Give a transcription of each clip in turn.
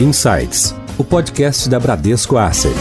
Insights, o podcast da Bradesco Asset.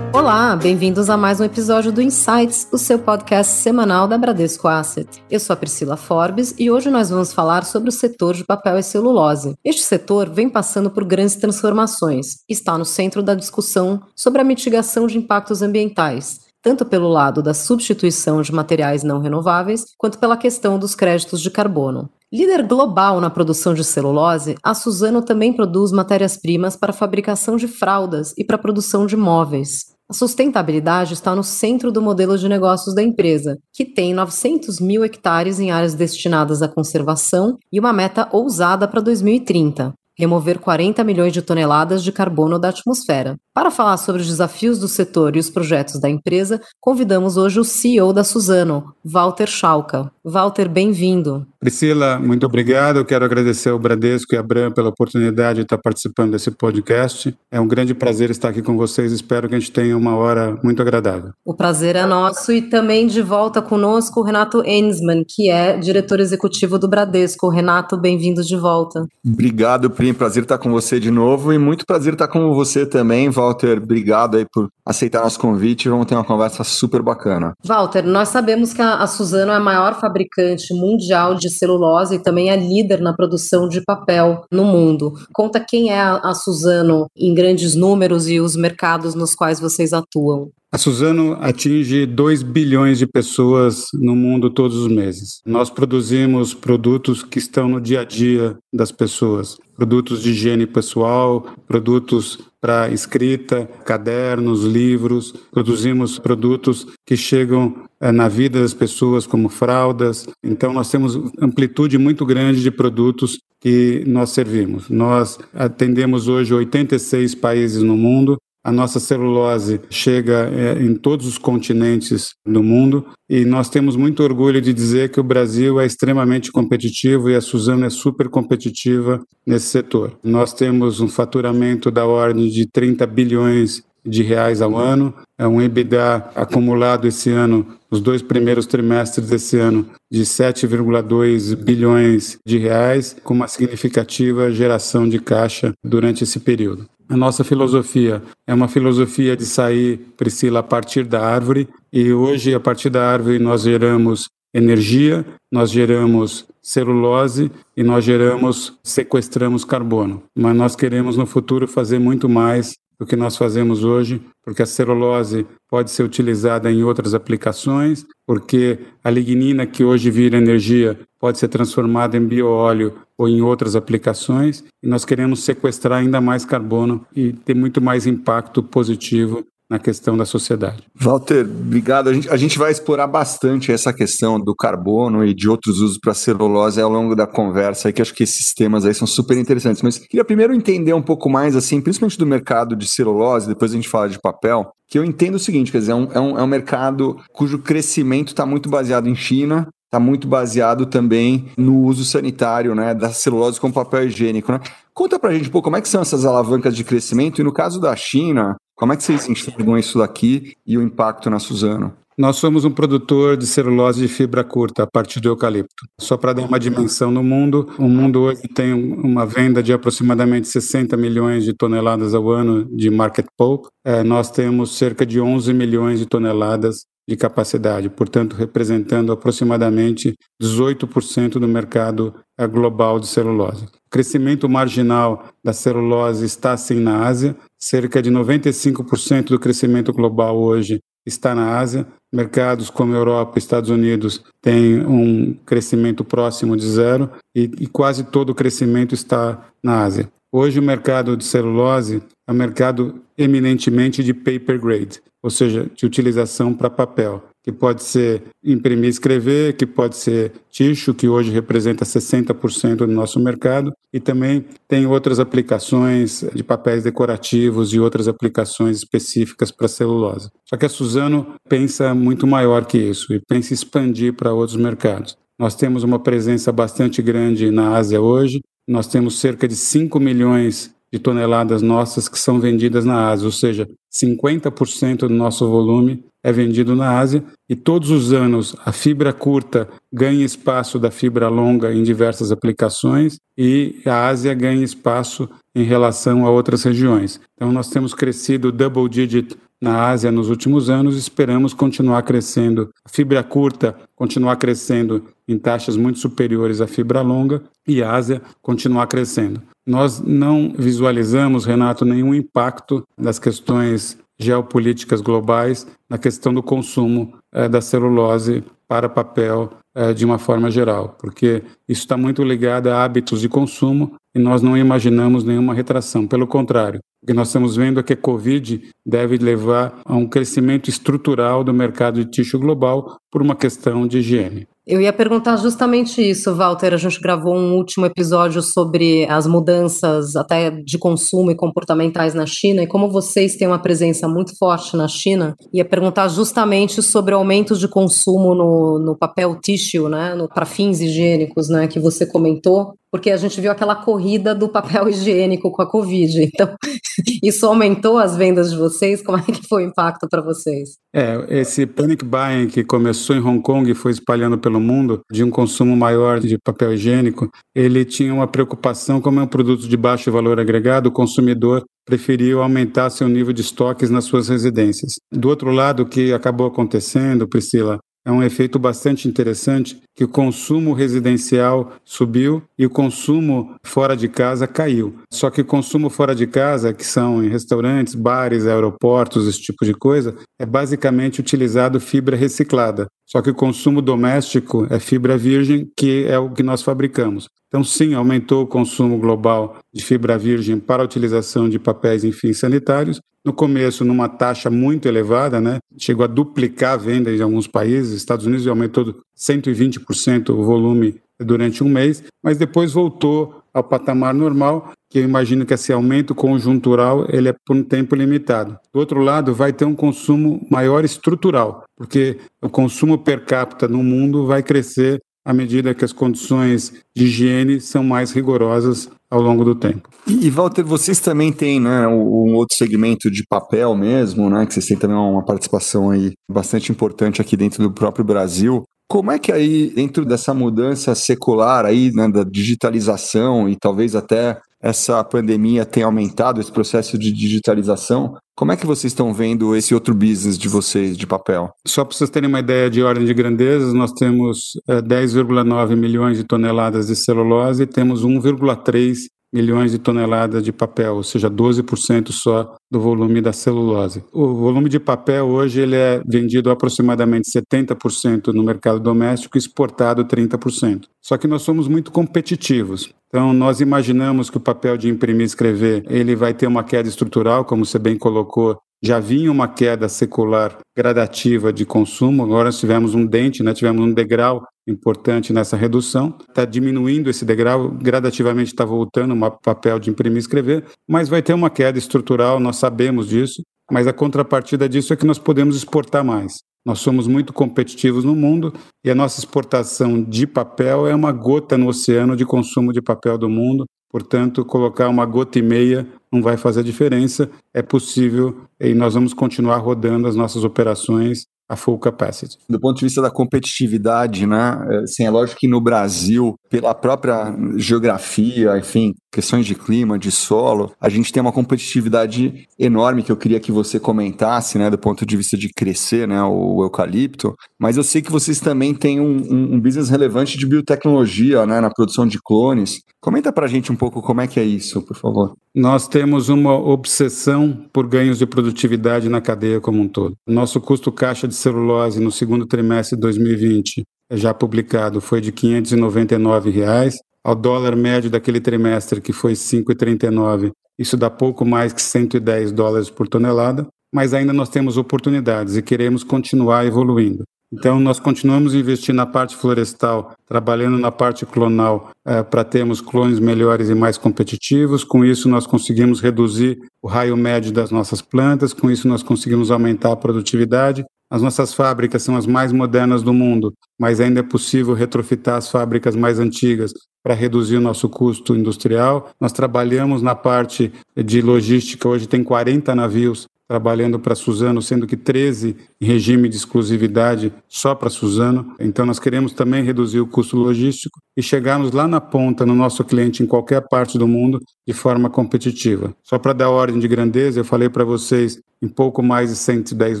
Olá, bem-vindos a mais um episódio do Insights, o seu podcast semanal da Bradesco Asset. Eu sou a Priscila Forbes e hoje nós vamos falar sobre o setor de papel e celulose. Este setor vem passando por grandes transformações está no centro da discussão sobre a mitigação de impactos ambientais, tanto pelo lado da substituição de materiais não renováveis, quanto pela questão dos créditos de carbono. Líder global na produção de celulose, a Suzano também produz matérias-primas para a fabricação de fraldas e para a produção de móveis. A sustentabilidade está no centro do modelo de negócios da empresa, que tem 900 mil hectares em áreas destinadas à conservação e uma meta ousada para 2030 remover 40 milhões de toneladas de carbono da atmosfera. Para falar sobre os desafios do setor e os projetos da empresa, convidamos hoje o CEO da Suzano, Walter Schalka. Walter, bem-vindo. Priscila, muito obrigado. Eu quero agradecer ao Bradesco e à Bram pela oportunidade de estar participando desse podcast. É um grande prazer estar aqui com vocês. Espero que a gente tenha uma hora muito agradável. O prazer é nosso e também de volta conosco o Renato Ensman, que é diretor executivo do Bradesco. Renato, bem-vindo de volta. Obrigado, Prim. Prazer estar com você de novo e muito prazer estar com você também, Walter. Obrigado aí por aceitar nosso convite. Vamos ter uma conversa super bacana. Walter, nós sabemos que a Suzano é a maior fabricante mundial de celulose e também é líder na produção de papel no mundo. Conta quem é a Suzano em grandes números e os mercados nos quais vocês atuam. A Suzano atinge 2 bilhões de pessoas no mundo todos os meses. Nós produzimos produtos que estão no dia a dia das pessoas. Produtos de higiene pessoal, produtos para escrita, cadernos, livros. Produzimos produtos que chegam é, na vida das pessoas, como fraldas. Então, nós temos amplitude muito grande de produtos que nós servimos. Nós atendemos hoje 86 países no mundo a nossa celulose chega é, em todos os continentes do mundo e nós temos muito orgulho de dizer que o Brasil é extremamente competitivo e a Suzano é super competitiva nesse setor. Nós temos um faturamento da ordem de 30 bilhões de reais ao ano, é um EBITDA acumulado esse ano, os dois primeiros trimestres desse ano, de 7,2 bilhões de reais, com uma significativa geração de caixa durante esse período. A nossa filosofia é uma filosofia de sair, Priscila, a partir da árvore, e hoje, a partir da árvore, nós geramos energia, nós geramos celulose e nós geramos, sequestramos carbono. Mas nós queremos no futuro fazer muito mais do que nós fazemos hoje, porque a celulose pode ser utilizada em outras aplicações, porque a lignina que hoje vira energia pode ser transformada em bioóleo ou em outras aplicações, e nós queremos sequestrar ainda mais carbono e ter muito mais impacto positivo na questão da sociedade. Walter, obrigado. A gente, a gente vai explorar bastante essa questão do carbono e de outros usos para celulose ao longo da conversa, que acho que esses temas aí são super interessantes. Mas queria primeiro entender um pouco mais, assim, principalmente do mercado de celulose, depois a gente fala de papel, que eu entendo o seguinte, quer dizer, é um, é um, é um mercado cujo crescimento está muito baseado em China, está muito baseado também no uso sanitário né, da celulose como papel higiênico. Né? Conta para a gente um pouco como é que são essas alavancas de crescimento e no caso da China, como é que vocês enxergam isso daqui e o impacto na Suzano? Nós somos um produtor de celulose de fibra curta a partir do eucalipto. Só para dar uma dimensão no mundo, o mundo hoje tem uma venda de aproximadamente 60 milhões de toneladas ao ano de market pulp. É, nós temos cerca de 11 milhões de toneladas de capacidade, portanto, representando aproximadamente 18% do mercado global de celulose. O crescimento marginal da celulose está sim na Ásia, cerca de 95% do crescimento global hoje está na Ásia. Mercados como Europa e Estados Unidos têm um crescimento próximo de zero e, e quase todo o crescimento está na Ásia. Hoje o mercado de celulose é um mercado eminentemente de paper grade, ou seja, de utilização para papel, que pode ser imprimir e escrever, que pode ser tixo, que hoje representa 60% do nosso mercado, e também tem outras aplicações de papéis decorativos e outras aplicações específicas para celulose. Só que a Suzano pensa muito maior que isso e pensa expandir para outros mercados. Nós temos uma presença bastante grande na Ásia hoje, nós temos cerca de 5 milhões de toneladas nossas que são vendidas na Ásia, ou seja, 50% do nosso volume é vendido na Ásia e todos os anos a fibra curta ganha espaço da fibra longa em diversas aplicações e a Ásia ganha espaço em relação a outras regiões. Então nós temos crescido double digit na Ásia nos últimos anos, esperamos continuar crescendo. A fibra curta continuar crescendo em taxas muito superiores à fibra longa e a Ásia continuar crescendo. Nós não visualizamos, Renato, nenhum impacto das questões geopolíticas globais na questão do consumo é, da celulose para papel é, de uma forma geral, porque isso está muito ligado a hábitos de consumo e nós não imaginamos nenhuma retração. Pelo contrário, o que nós estamos vendo é que a Covid deve levar a um crescimento estrutural do mercado de tixo global por uma questão de higiene. Eu ia perguntar justamente isso, Walter. A gente gravou um último episódio sobre as mudanças até de consumo e comportamentais na China, e como vocês têm uma presença muito forte na China, ia perguntar justamente sobre aumentos de consumo no, no papel tissue, né, para fins higiênicos, né, que você comentou porque a gente viu aquela corrida do papel higiênico com a Covid. Então, isso aumentou as vendas de vocês? Como é que foi o impacto para vocês? É, esse panic buying que começou em Hong Kong e foi espalhando pelo mundo, de um consumo maior de papel higiênico, ele tinha uma preocupação, como é um produto de baixo valor agregado, o consumidor preferiu aumentar seu nível de estoques nas suas residências. Do outro lado, o que acabou acontecendo, Priscila, é um efeito bastante interessante que o consumo residencial subiu e o consumo fora de casa caiu. Só que o consumo fora de casa, que são em restaurantes, bares, aeroportos, esse tipo de coisa, é basicamente utilizado fibra reciclada. Só que o consumo doméstico é fibra virgem, que é o que nós fabricamos. Então, sim, aumentou o consumo global de fibra virgem para a utilização de papéis em fins sanitários. No começo, numa taxa muito elevada, né? chegou a duplicar a venda em alguns países. Estados Unidos aumentou 120% o volume durante um mês, mas depois voltou ao patamar normal, que eu imagino que esse aumento conjuntural ele é por um tempo limitado. Do outro lado, vai ter um consumo maior estrutural, porque o consumo per capita no mundo vai crescer à medida que as condições de higiene são mais rigorosas ao longo do tempo. E, Walter, vocês também têm né, um outro segmento de papel mesmo, né, que vocês têm também uma participação aí bastante importante aqui dentro do próprio Brasil. Como é que aí, dentro dessa mudança secular aí, né, da digitalização e talvez até essa pandemia tenha aumentado esse processo de digitalização, como é que vocês estão vendo esse outro business de vocês de papel? Só para vocês terem uma ideia de ordem de grandeza, nós temos é, eh, 10,9 milhões de toneladas de celulose e temos 1,3 milhões de toneladas de papel, ou seja, 12% só do volume da celulose. O volume de papel hoje ele é vendido aproximadamente 70% no mercado doméstico exportado 30%. Só que nós somos muito competitivos. Então, nós imaginamos que o papel de imprimir e escrever ele vai ter uma queda estrutural, como você bem colocou, já vinha uma queda secular gradativa de consumo, agora tivemos um dente, né, tivemos um degrau importante nessa redução. Está diminuindo esse degrau, gradativamente está voltando o papel de imprimir e escrever, mas vai ter uma queda estrutural, nós sabemos disso, mas a contrapartida disso é que nós podemos exportar mais. Nós somos muito competitivos no mundo e a nossa exportação de papel é uma gota no oceano de consumo de papel do mundo. Portanto, colocar uma gota e meia não vai fazer diferença. É possível e nós vamos continuar rodando as nossas operações a full capacity. Do ponto de vista da competitividade, né? Assim, é lógico que no Brasil, pela própria geografia, enfim, questões de clima, de solo, a gente tem uma competitividade enorme que eu queria que você comentasse, né, do ponto de vista de crescer, né, o eucalipto. Mas eu sei que vocês também têm um, um, um business relevante de biotecnologia, né, na produção de clones. Comenta pra gente um pouco como é que é isso, por favor. Nós temos uma obsessão por ganhos de produtividade na cadeia como um todo. Nosso custo caixa de celulose no segundo trimestre de 2020 já publicado foi de 599 reais, ao dólar médio daquele trimestre, que foi 5,39, isso dá pouco mais que 110 dólares por tonelada, mas ainda nós temos oportunidades e queremos continuar evoluindo. Então, nós continuamos a investir na parte florestal, trabalhando na parte clonal é, para termos clones melhores e mais competitivos. Com isso, nós conseguimos reduzir o raio médio das nossas plantas, com isso, nós conseguimos aumentar a produtividade. As nossas fábricas são as mais modernas do mundo, mas ainda é possível retrofitar as fábricas mais antigas para reduzir o nosso custo industrial. Nós trabalhamos na parte de logística, hoje tem 40 navios trabalhando para Suzano, sendo que 13 em regime de exclusividade só para Suzano. Então, nós queremos também reduzir o custo logístico e chegarmos lá na ponta no nosso cliente em qualquer parte do mundo de forma competitiva. Só para dar ordem de grandeza, eu falei para vocês em pouco mais de 110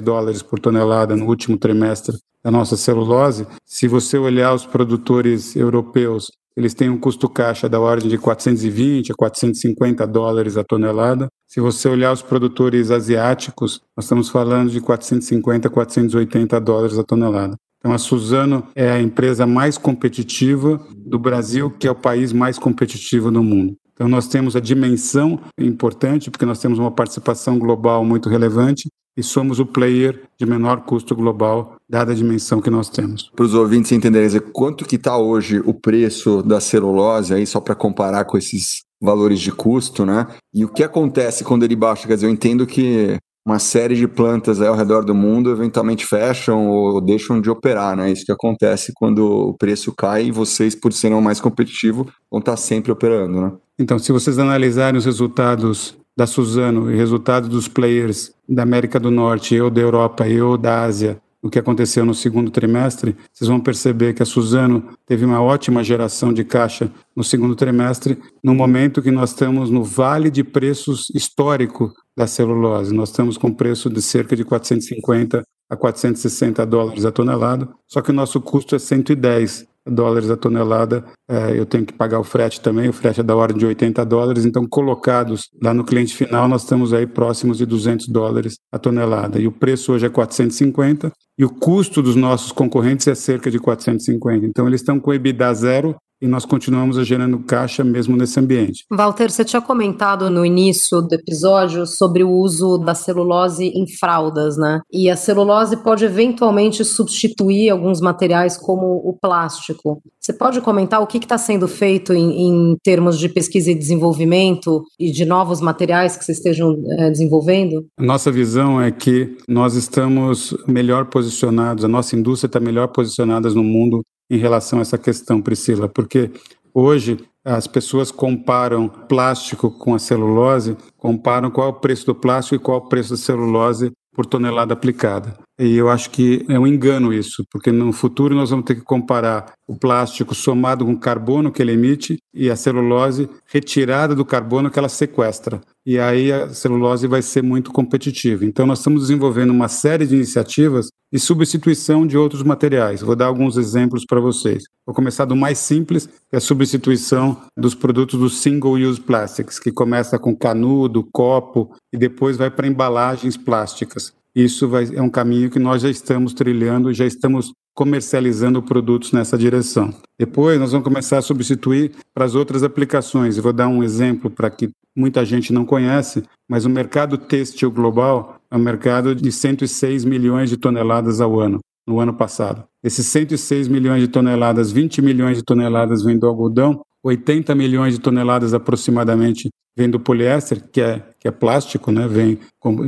dólares por tonelada no último trimestre da nossa celulose. Se você olhar os produtores europeus eles têm um custo caixa da ordem de 420 a 450 dólares a tonelada. Se você olhar os produtores asiáticos, nós estamos falando de 450 a 480 dólares a tonelada. Então, a Suzano é a empresa mais competitiva do Brasil, que é o país mais competitivo do mundo. Então, nós temos a dimensão importante, porque nós temos uma participação global muito relevante, e somos o player de menor custo global, dada a dimensão que nós temos. Para os ouvintes entenderem, quanto que está hoje o preço da celulose, aí só para comparar com esses valores de custo, né? E o que acontece quando ele baixa? Quer dizer, eu entendo que uma série de plantas ao redor do mundo eventualmente fecham ou deixam de operar, né? Isso que acontece quando o preço cai e vocês, por serem mais competitivo, vão estar sempre operando, né? Então, se vocês analisarem os resultados da Suzano e resultados dos players da América do Norte, ou da Europa, ou da Ásia, o que aconteceu no segundo trimestre, vocês vão perceber que a Suzano teve uma ótima geração de caixa no segundo trimestre, no momento que nós estamos no vale de preços histórico da celulose. Nós estamos com preço de cerca de 450 a 460 dólares a tonelada, só que o nosso custo é 110 dólares a tonelada, é, eu tenho que pagar o frete também, o frete é da ordem de 80 dólares, então colocados lá no cliente final, nós estamos aí próximos de 200 dólares a tonelada. E o preço hoje é 450 e o custo dos nossos concorrentes é cerca de 450. Então eles estão com EBITDA zero e nós continuamos gerando caixa mesmo nesse ambiente. Walter, você tinha comentado no início do episódio sobre o uso da celulose em fraldas, né? E a celulose pode eventualmente substituir alguns materiais como o plástico. Você pode comentar o que está sendo feito em, em, termos de pesquisa e desenvolvimento e de novos materiais que vocês estejam é, desenvolvendo? A nossa visão é que nós estamos melhor posicionados, a nossa indústria está melhor posicionada no mundo em relação a essa questão, Priscila, porque hoje as pessoas comparam plástico com a celulose, comparam qual é o preço do plástico e qual é o preço da celulose por tonelada aplicada. E eu acho que é um engano isso, porque no futuro nós vamos ter que comparar o plástico somado com o carbono que ele emite e a celulose retirada do carbono que ela sequestra e aí a celulose vai ser muito competitiva. Então, nós estamos desenvolvendo uma série de iniciativas de substituição de outros materiais. Vou dar alguns exemplos para vocês. Vou começar do mais simples, que é a substituição dos produtos do single-use plastics, que começa com canudo, copo e depois vai para embalagens plásticas. Isso vai, é um caminho que nós já estamos trilhando, já estamos comercializando produtos nessa direção. Depois, nós vamos começar a substituir para as outras aplicações. Eu vou dar um exemplo para que muita gente não conhece, mas o mercado têxtil global é um mercado de 106 milhões de toneladas ao ano, no ano passado. Esses 106 milhões de toneladas, 20 milhões de toneladas vêm do algodão, 80 milhões de toneladas aproximadamente vem do poliéster, que é, que é plástico, né? vem,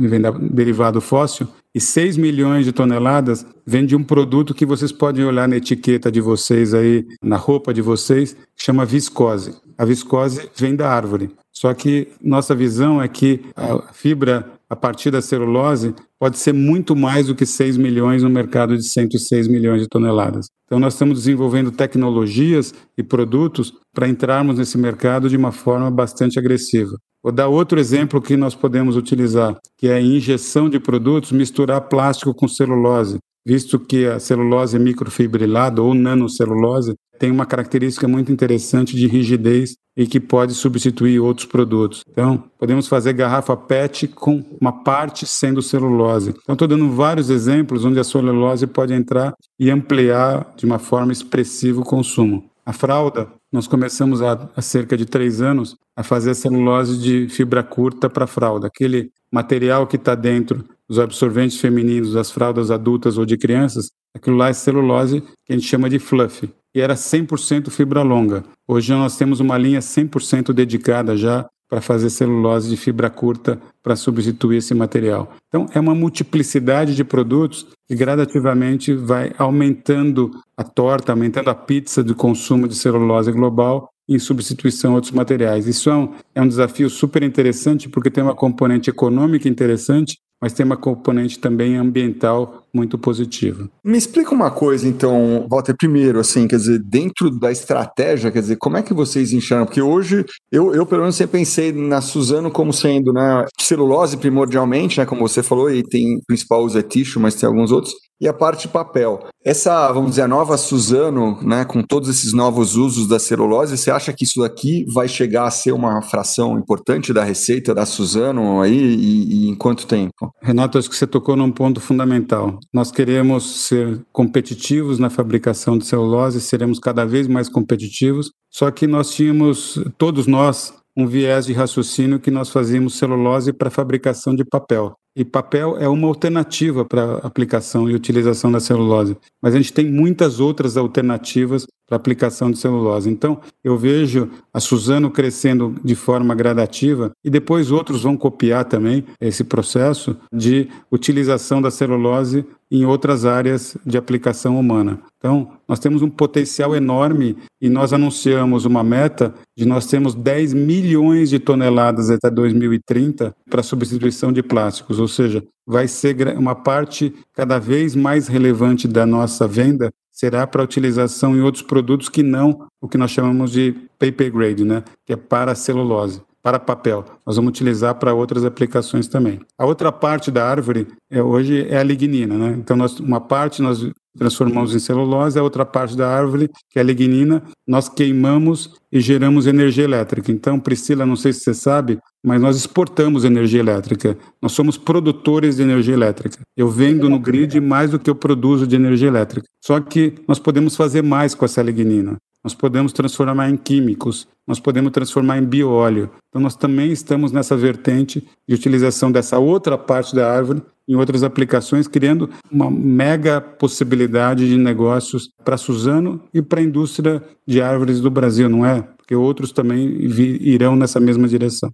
vem da, derivado fóssil, e 6 milhões de toneladas vem de um produto que vocês podem olhar na etiqueta de vocês aí, na roupa de vocês, que chama viscose. A viscose vem da árvore. Só que nossa visão é que a fibra a partir da celulose pode ser muito mais do que 6 milhões no mercado de 106 milhões de toneladas. Então nós estamos desenvolvendo tecnologias e produtos para entrarmos nesse mercado de uma forma bastante agressiva. Vou dar outro exemplo que nós podemos utilizar, que é a injeção de produtos, misturar plástico com celulose visto que a celulose microfibrilada ou nanocelulose tem uma característica muito interessante de rigidez e que pode substituir outros produtos. Então, podemos fazer garrafa PET com uma parte sendo celulose. Então, estou dando vários exemplos onde a celulose pode entrar e ampliar de uma forma expressiva o consumo. A fralda, nós começamos há, há cerca de três anos a fazer celulose de fibra curta para fralda, aquele material que está dentro dos absorventes femininos das fraldas adultas ou de crianças, aquilo lá é celulose que a gente chama de fluff, e era 100% fibra longa. Hoje nós temos uma linha 100% dedicada já para fazer celulose de fibra curta para substituir esse material. Então, é uma multiplicidade de produtos que gradativamente vai aumentando a torta, aumentando a pizza de consumo de celulose global em substituição a outros materiais. Isso é um, é um desafio super interessante porque tem uma componente econômica interessante mas tem uma componente também ambiental muito positiva. Me explica uma coisa, então, Walter, primeiro, assim, quer dizer, dentro da estratégia, quer dizer, como é que vocês enxergam? Porque hoje, eu, eu pelo menos sempre pensei na Suzano como sendo, né, celulose primordialmente, né, como você falou, e tem, principal uso é tixo, mas tem alguns outros, e a parte papel. Essa, vamos dizer, a nova Suzano, né, com todos esses novos usos da celulose, você acha que isso daqui vai chegar a ser uma fração importante da receita da Suzano aí e, e em quanto tempo? Renato, acho que você tocou num ponto fundamental. Nós queremos ser competitivos na fabricação de celulose, seremos cada vez mais competitivos, só que nós tínhamos, todos nós, um viés de raciocínio que nós fazíamos celulose para fabricação de papel. E papel é uma alternativa para aplicação e utilização da celulose, mas a gente tem muitas outras alternativas para aplicação de celulose. Então, eu vejo a Suzano crescendo de forma gradativa e depois outros vão copiar também esse processo de utilização da celulose em outras áreas de aplicação humana. Então, nós temos um potencial enorme e nós anunciamos uma meta de nós temos 10 milhões de toneladas até 2030 para substituição de plásticos, ou seja, vai ser uma parte cada vez mais relevante da nossa venda será para utilização em outros produtos que não o que nós chamamos de paper grade, né, que é para celulose, para papel. Nós vamos utilizar para outras aplicações também. A outra parte da árvore é, hoje é a lignina, né? Então nós, uma parte nós transformamos em celulose, a outra parte da árvore, que é a lignina, nós queimamos e geramos energia elétrica. Então, Priscila, não sei se você sabe, mas nós exportamos energia elétrica. Nós somos produtores de energia elétrica. Eu vendo no grid mais do que eu produzo de energia elétrica. Só que nós podemos fazer mais com essa lignina. Nós podemos transformar em químicos, nós podemos transformar em bioóleo. Então, nós também estamos nessa vertente de utilização dessa outra parte da árvore em outras aplicações, criando uma mega possibilidade de negócios para Suzano e para a indústria de árvores do Brasil, não é? Porque outros também irão nessa mesma direção.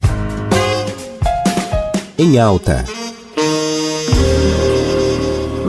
Em alta.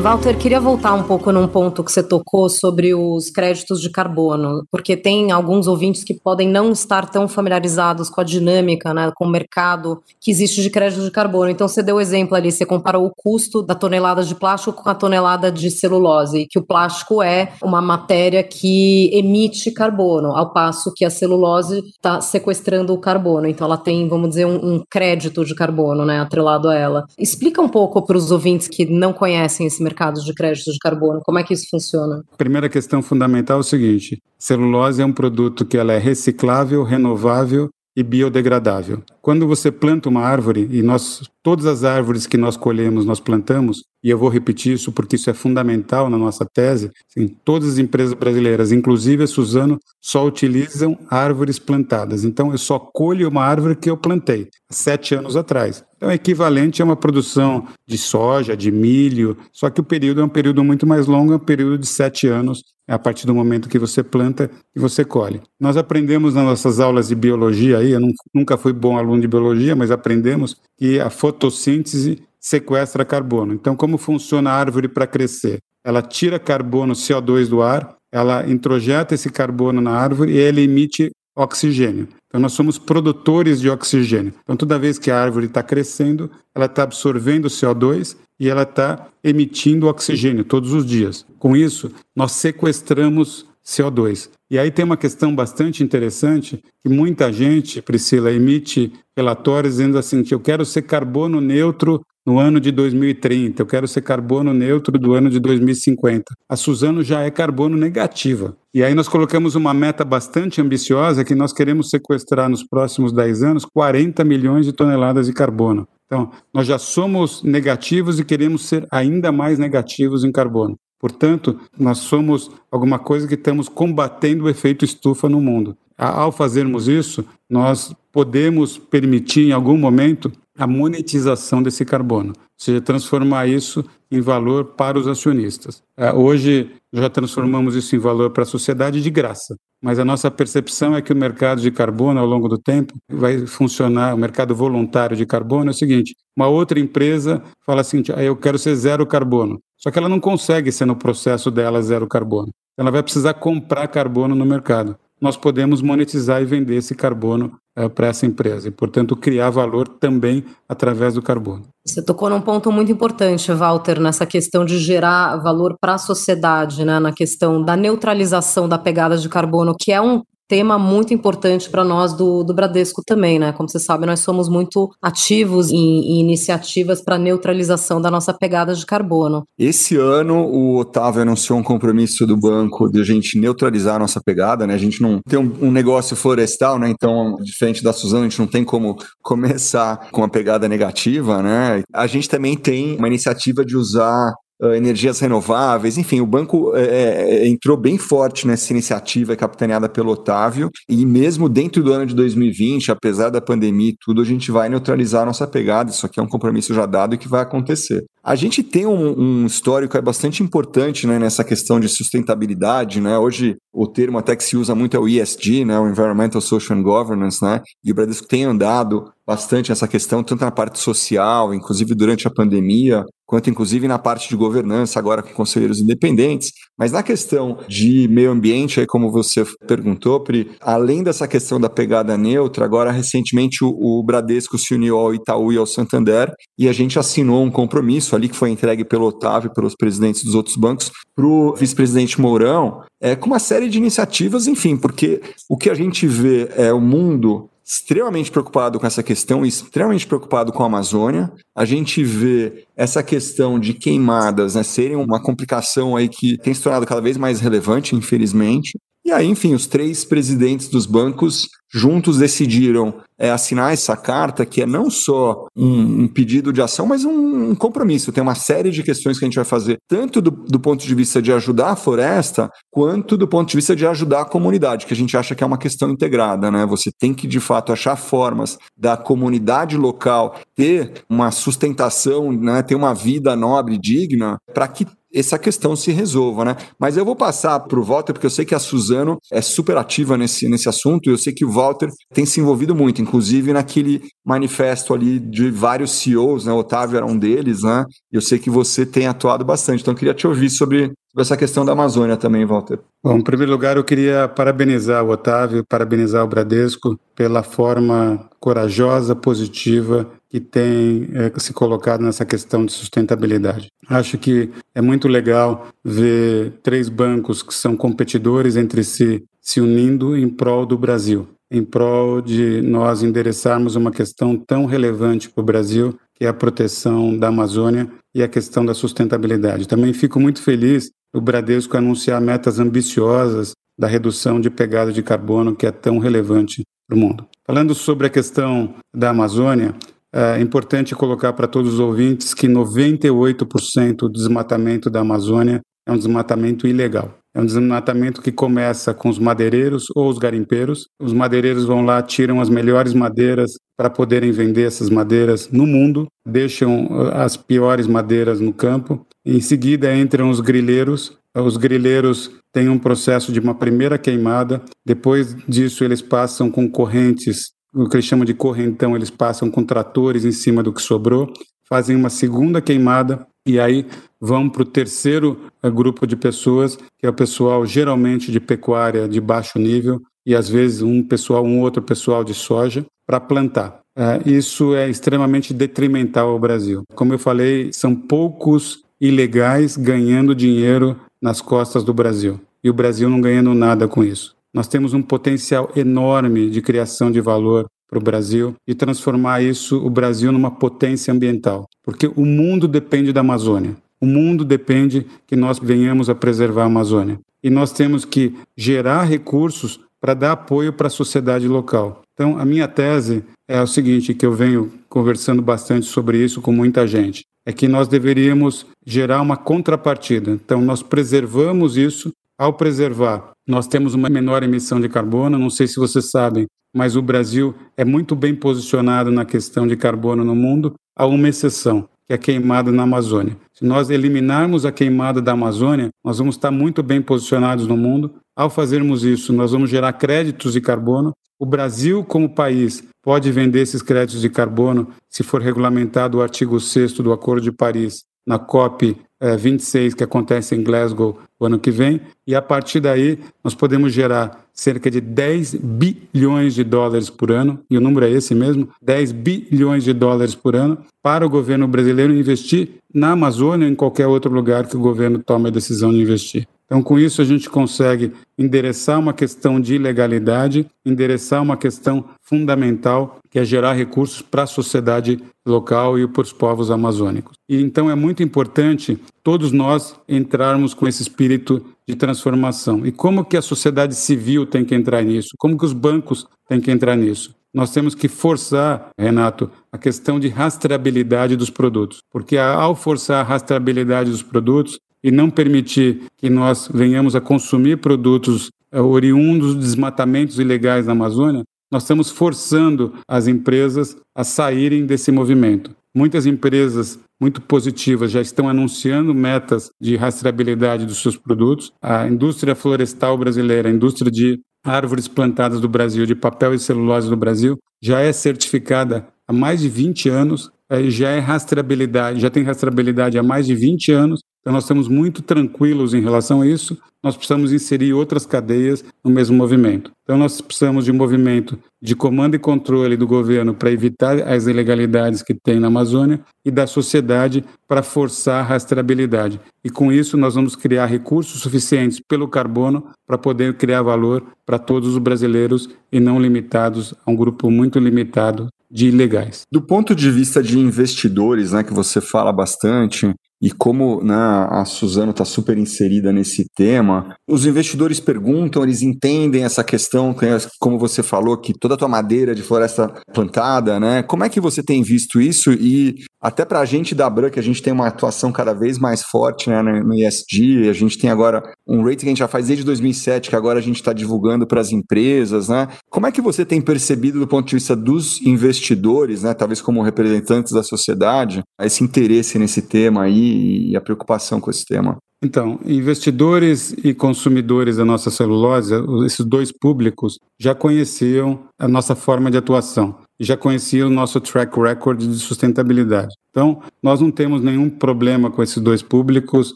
Walter, queria voltar um pouco num ponto que você tocou sobre os créditos de carbono, porque tem alguns ouvintes que podem não estar tão familiarizados com a dinâmica, né, com o mercado que existe de crédito de carbono. Então, você deu o exemplo ali, você comparou o custo da tonelada de plástico com a tonelada de celulose, que o plástico é uma matéria que emite carbono, ao passo que a celulose está sequestrando o carbono. Então, ela tem, vamos dizer, um, um crédito de carbono, né, atrelado a ela. Explica um pouco para os ouvintes que não conhecem esse mercado mercados de crédito de carbono? Como é que isso funciona? Primeira questão fundamental é o seguinte: celulose é um produto que ela é reciclável, renovável e biodegradável. Quando você planta uma árvore, e nós, todas as árvores que nós colhemos, nós plantamos, e eu vou repetir isso porque isso é fundamental na nossa tese, assim, todas as empresas brasileiras, inclusive a Suzano, só utilizam árvores plantadas. Então, eu só colho uma árvore que eu plantei sete anos atrás. Então, é equivalente a uma produção de soja, de milho, só que o período é um período muito mais longo, é um período de sete anos, a partir do momento que você planta e você colhe. Nós aprendemos nas nossas aulas de biologia, aí, eu nunca fui bom aluno de biologia, mas aprendemos que a fotossíntese sequestra carbono. Então, como funciona a árvore para crescer? Ela tira carbono, CO2 do ar, ela introjeta esse carbono na árvore e ele emite oxigênio. Então, nós somos produtores de oxigênio. Então, toda vez que a árvore está crescendo, ela está absorvendo CO2 e ela está emitindo oxigênio todos os dias. Com isso, nós sequestramos CO2. E aí tem uma questão bastante interessante, que muita gente, Priscila, emite relatórios dizendo assim, que eu quero ser carbono neutro no ano de 2030, eu quero ser carbono neutro do ano de 2050. A Suzano já é carbono negativa. E aí nós colocamos uma meta bastante ambiciosa que nós queremos sequestrar nos próximos 10 anos 40 milhões de toneladas de carbono. Então, nós já somos negativos e queremos ser ainda mais negativos em carbono. Portanto, nós somos alguma coisa que estamos combatendo o efeito estufa no mundo. Ao fazermos isso, nós podemos permitir em algum momento a monetização desse carbono, ou seja, transformar isso em valor para os acionistas. É, hoje já transformamos isso em valor para a sociedade de graça, mas a nossa percepção é que o mercado de carbono, ao longo do tempo, vai funcionar, o mercado voluntário de carbono é o seguinte, uma outra empresa fala assim, eu quero ser zero carbono, só que ela não consegue ser no processo dela zero carbono. Ela vai precisar comprar carbono no mercado. nós podemos monetizar e vender esse carbono uh, para essa empresa e, portanto, criar valor também através do carbono. Você tocou num ponto muito importante, Walter, nessa questão de gerar valor para a sociedade, né, na questão da neutralização da pegada de carbono, que é um tema muito importante para nós do, do Bradesco também, né? Como você sabe, nós somos muito ativos em, em iniciativas para neutralização da nossa pegada de carbono. Esse ano, o Otávio anunciou um compromisso do banco de a gente neutralizar a nossa pegada, né? A gente não tem um, um negócio florestal, né? Então, diferente da Suzana, a gente não tem como começar com uma pegada negativa, né? A gente também tem uma iniciativa de usar uh, energias renováveis, enfim, o banco é, entrou bem forte nessa iniciativa capitaneada pelo Otávio, e mesmo dentro do ano de 2020, apesar da pandemia e tudo, a gente vai neutralizar a nossa pegada, isso aqui é um compromisso já dado e que vai acontecer. A gente tem um, um histórico é bastante importante né, nessa questão de sustentabilidade, né? Hoje o termo até que se usa muito é o ESG, né? O Environmental Social and Governance, né? E o Bradesco tem andado bastante essa questão, tanto na parte social, inclusive durante a pandemia, quanto inclusive na parte de governança, agora com conselheiros independentes. Mas na questão de meio ambiente, aí como você perguntou, Pri, além dessa questão da pegada neutra, agora recentemente o, o Bradesco se uniu ao Itaú e ao Santander e a gente assinou um compromisso ali que foi entregue pelo Otávio, pelos presidentes dos outros bancos, para o vice-presidente Mourão, é, com uma série de iniciativas, enfim, porque o que a gente vê é o mundo extremamente preocupado com essa questão, extremamente preocupado com a Amazônia. A gente vê essa questão de queimadas né, serem uma complicação aí que tem se tornado cada vez mais relevante, infelizmente. E aí, enfim, os três presidentes dos bancos juntos decidiram é, assinar essa carta, que é não só um, um pedido de ação, mas um, um, compromisso. Tem uma série de questões que a gente vai fazer, tanto do, do, ponto de vista de ajudar a floresta, quanto do ponto de vista de ajudar a comunidade, que a gente acha que é uma questão integrada. Né? Você tem que, de fato, achar formas da comunidade local ter uma sustentação, né? ter uma vida nobre, digna, para que essa questão se resolva, né? Mas eu vou passar para o Walter, porque eu sei que a Suzano é super ativa nesse, nesse assunto, e eu sei que o Walter tem se envolvido muito, inclusive naquele manifesto ali de vários CEOs, né? O Otávio era um deles, né? Eu sei que você tem atuado bastante, então eu queria te ouvir sobre, sobre essa questão da Amazônia também, Walter. Bom, em primeiro lugar, eu queria parabenizar o Otávio, parabenizar o Bradesco pela forma corajosa, positiva que tem é, se colocado nessa questão de sustentabilidade. Acho que é muito legal ver três bancos que são competidores entre si se unindo em prol do Brasil, em prol de nós endereçarmos uma questão tão relevante para o Brasil, que é a proteção da Amazônia e a questão da sustentabilidade. Também fico muito feliz o Bradesco anunciar metas ambiciosas da redução de pegada de carbono que é tão relevante para o mundo. Falando sobre a questão da Amazônia, é importante colocar para todos os ouvintes que 98% do desmatamento da Amazônia é um desmatamento ilegal. É um desmatamento que começa com os madeireiros ou os garimpeiros. Os madeireiros vão lá, tiram as melhores madeiras para poderem vender essas madeiras no mundo, deixam uh, as piores madeiras no campo. Em seguida entram os grileiros. Os grileiros têm um processo de uma primeira queimada. Depois disso, eles passam com correntes o que eles chamam de correntão, eles passam com tratores em cima do que sobrou, fazem uma segunda queimada e aí vão para o terceiro eh, grupo de pessoas, que é o pessoal geralmente de pecuária de baixo nível e às vezes um pessoal, um outro pessoal de soja para plantar. Uh, isso é extremamente detrimental ao Brasil. Como eu falei, são poucos ilegais ganhando dinheiro nas costas do Brasil e o Brasil não ganhando nada com isso. Nós temos um potencial enorme de criação de valor para o Brasil e transformar isso, o Brasil, numa potência ambiental. Porque o mundo depende da Amazônia. O mundo depende que nós venhamos a preservar a Amazônia. E nós temos que gerar recursos para dar apoio para a sociedade local. Então, a minha tese é o seguinte, que eu venho conversando bastante sobre isso com muita gente, é que nós deveríamos gerar uma contrapartida. Então, nós preservamos isso ao preservar, nós temos uma menor emissão de carbono. Não sei se vocês sabem, mas o Brasil é muito bem posicionado na questão de carbono no mundo, há uma exceção, que é a queimada na Amazônia. Se nós eliminarmos a queimada da Amazônia, nós vamos estar muito bem posicionados no mundo. Ao fazermos isso, nós vamos gerar créditos de carbono. O Brasil, como país, pode vender esses créditos de carbono se for regulamentado o artigo 6 do Acordo de Paris na COP é, 26 que acontece em Glasgow o ano que vem, e a partir daí nós podemos gerar cerca de 10 bilhões de dólares por ano, e o número é esse mesmo, 10 bilhões de dólares por ano, para o governo brasileiro investir na Amazônia ou em qualquer outro lugar que o governo tome a decisão de investir. Então, com isso, a gente consegue endereçar uma questão de ilegalidade, endereçar uma questão fundamental, que é gerar recursos para a sociedade local e para os povos amazônicos. E então é muito importante todos nós entrarmos com esse espírito de transformação. E como que a sociedade civil tem que entrar nisso? Como que os bancos têm que entrar nisso? Nós temos que forçar, Renato, a questão de rastreabilidade dos produtos, porque ao forçar a rastreabilidade dos produtos, e não permitir que nós venhamos a consumir produtos eh, oriundos de desmatamentos ilegais na Amazônia, nós estamos forçando as empresas a saírem desse movimento. Muitas empresas muito positivas já estão anunciando metas de rastreabilidade dos seus produtos. A indústria florestal brasileira, a indústria de árvores plantadas do Brasil, de papel e celulose do Brasil, já é certificada há mais de 20 anos, eh, já é rastreabilidade, já tem rastreabilidade há mais de 20 anos então, nós estamos muito tranquilos em relação a isso. Nós precisamos inserir outras cadeias no mesmo movimento. Então, nós precisamos de um movimento de comando e controle do governo para evitar as ilegalidades que tem na Amazônia e da sociedade para forçar a rastreabilidade. E com isso, nós vamos criar recursos suficientes pelo carbono para poder criar valor para todos os brasileiros e não limitados a um grupo muito limitado de ilegais. Do ponto de vista de investidores, né, que você fala bastante, e como né, a Suzano está super inserida nesse tema, os investidores perguntam, eles entendem essa questão, como você falou, que toda a tua madeira de floresta plantada, né? Como é que você tem visto isso? E até para a gente da Bran, que a gente tem uma atuação cada vez mais forte né, no ESG, a gente tem agora um rating que a gente já faz desde 2007, que agora a gente está divulgando para as empresas, né? Como é que você tem percebido do ponto de vista dos investidores, né, talvez como representantes da sociedade, esse interesse nesse tema aí e a preocupação com esse tema? Então, investidores e consumidores da nossa celulose, esses dois públicos, já conheciam a nossa forma de atuação já conheciam o nosso track record de sustentabilidade. Então, nós não temos nenhum problema com esses dois públicos,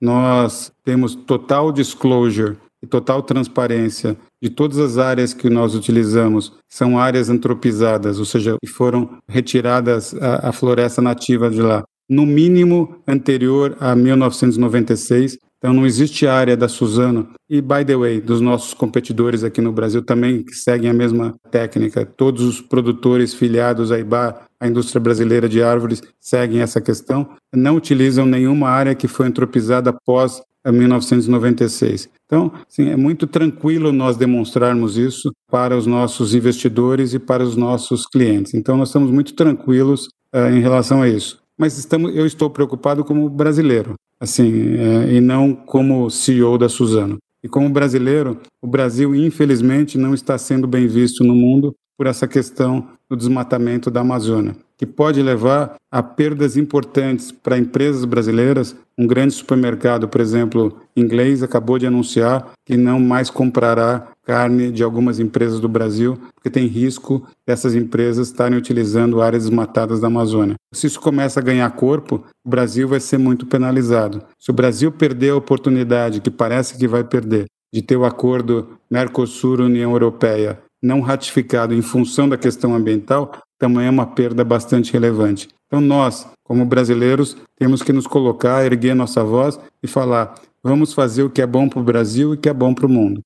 nós temos total disclosure e total transparência de todas as áreas que nós utilizamos, são áreas antropizadas, ou seja, foram retiradas a, a floresta nativa de lá no mínimo anterior a 1996. Então não existe área da Suzano e by the way, dos nossos competidores aqui no Brasil também que seguem a mesma técnica. Todos os produtores filiados à IBA, a indústria brasileira de árvores, seguem essa questão. Não utilizam nenhuma área que foi antropizada após 1996. Então, é muito tranquilo nós demonstrarmos isso para os nossos investidores e para os nossos clientes. Então, nós estamos muito tranquilos uh, em relação a isso mas estamos, eu estou preocupado como brasileiro, assim, é, e não como CEO da Suzano. E como brasileiro, o Brasil, infelizmente, não está sendo bem visto no mundo por essa questão do desmatamento da Amazônia, que pode levar a perdas importantes para empresas brasileiras. Um grande supermercado, por exemplo, inglês, acabou de anunciar que não mais comprará carne de algumas empresas do Brasil, porque tem risco dessas empresas estarem utilizando áreas desmatadas da Amazônia. Se isso começa a ganhar corpo, o Brasil vai ser muito penalizado. Se o Brasil perder a oportunidade, que parece que vai perder, de ter o acordo Mercosul-União Europeia não ratificado em função da questão ambiental, também é uma perda bastante relevante. Então, nós, como brasileiros, temos que nos colocar, erguer nossa voz e falar: vamos fazer o que é bom para o Brasil e o que é bom para o mundo.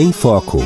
Em Foco.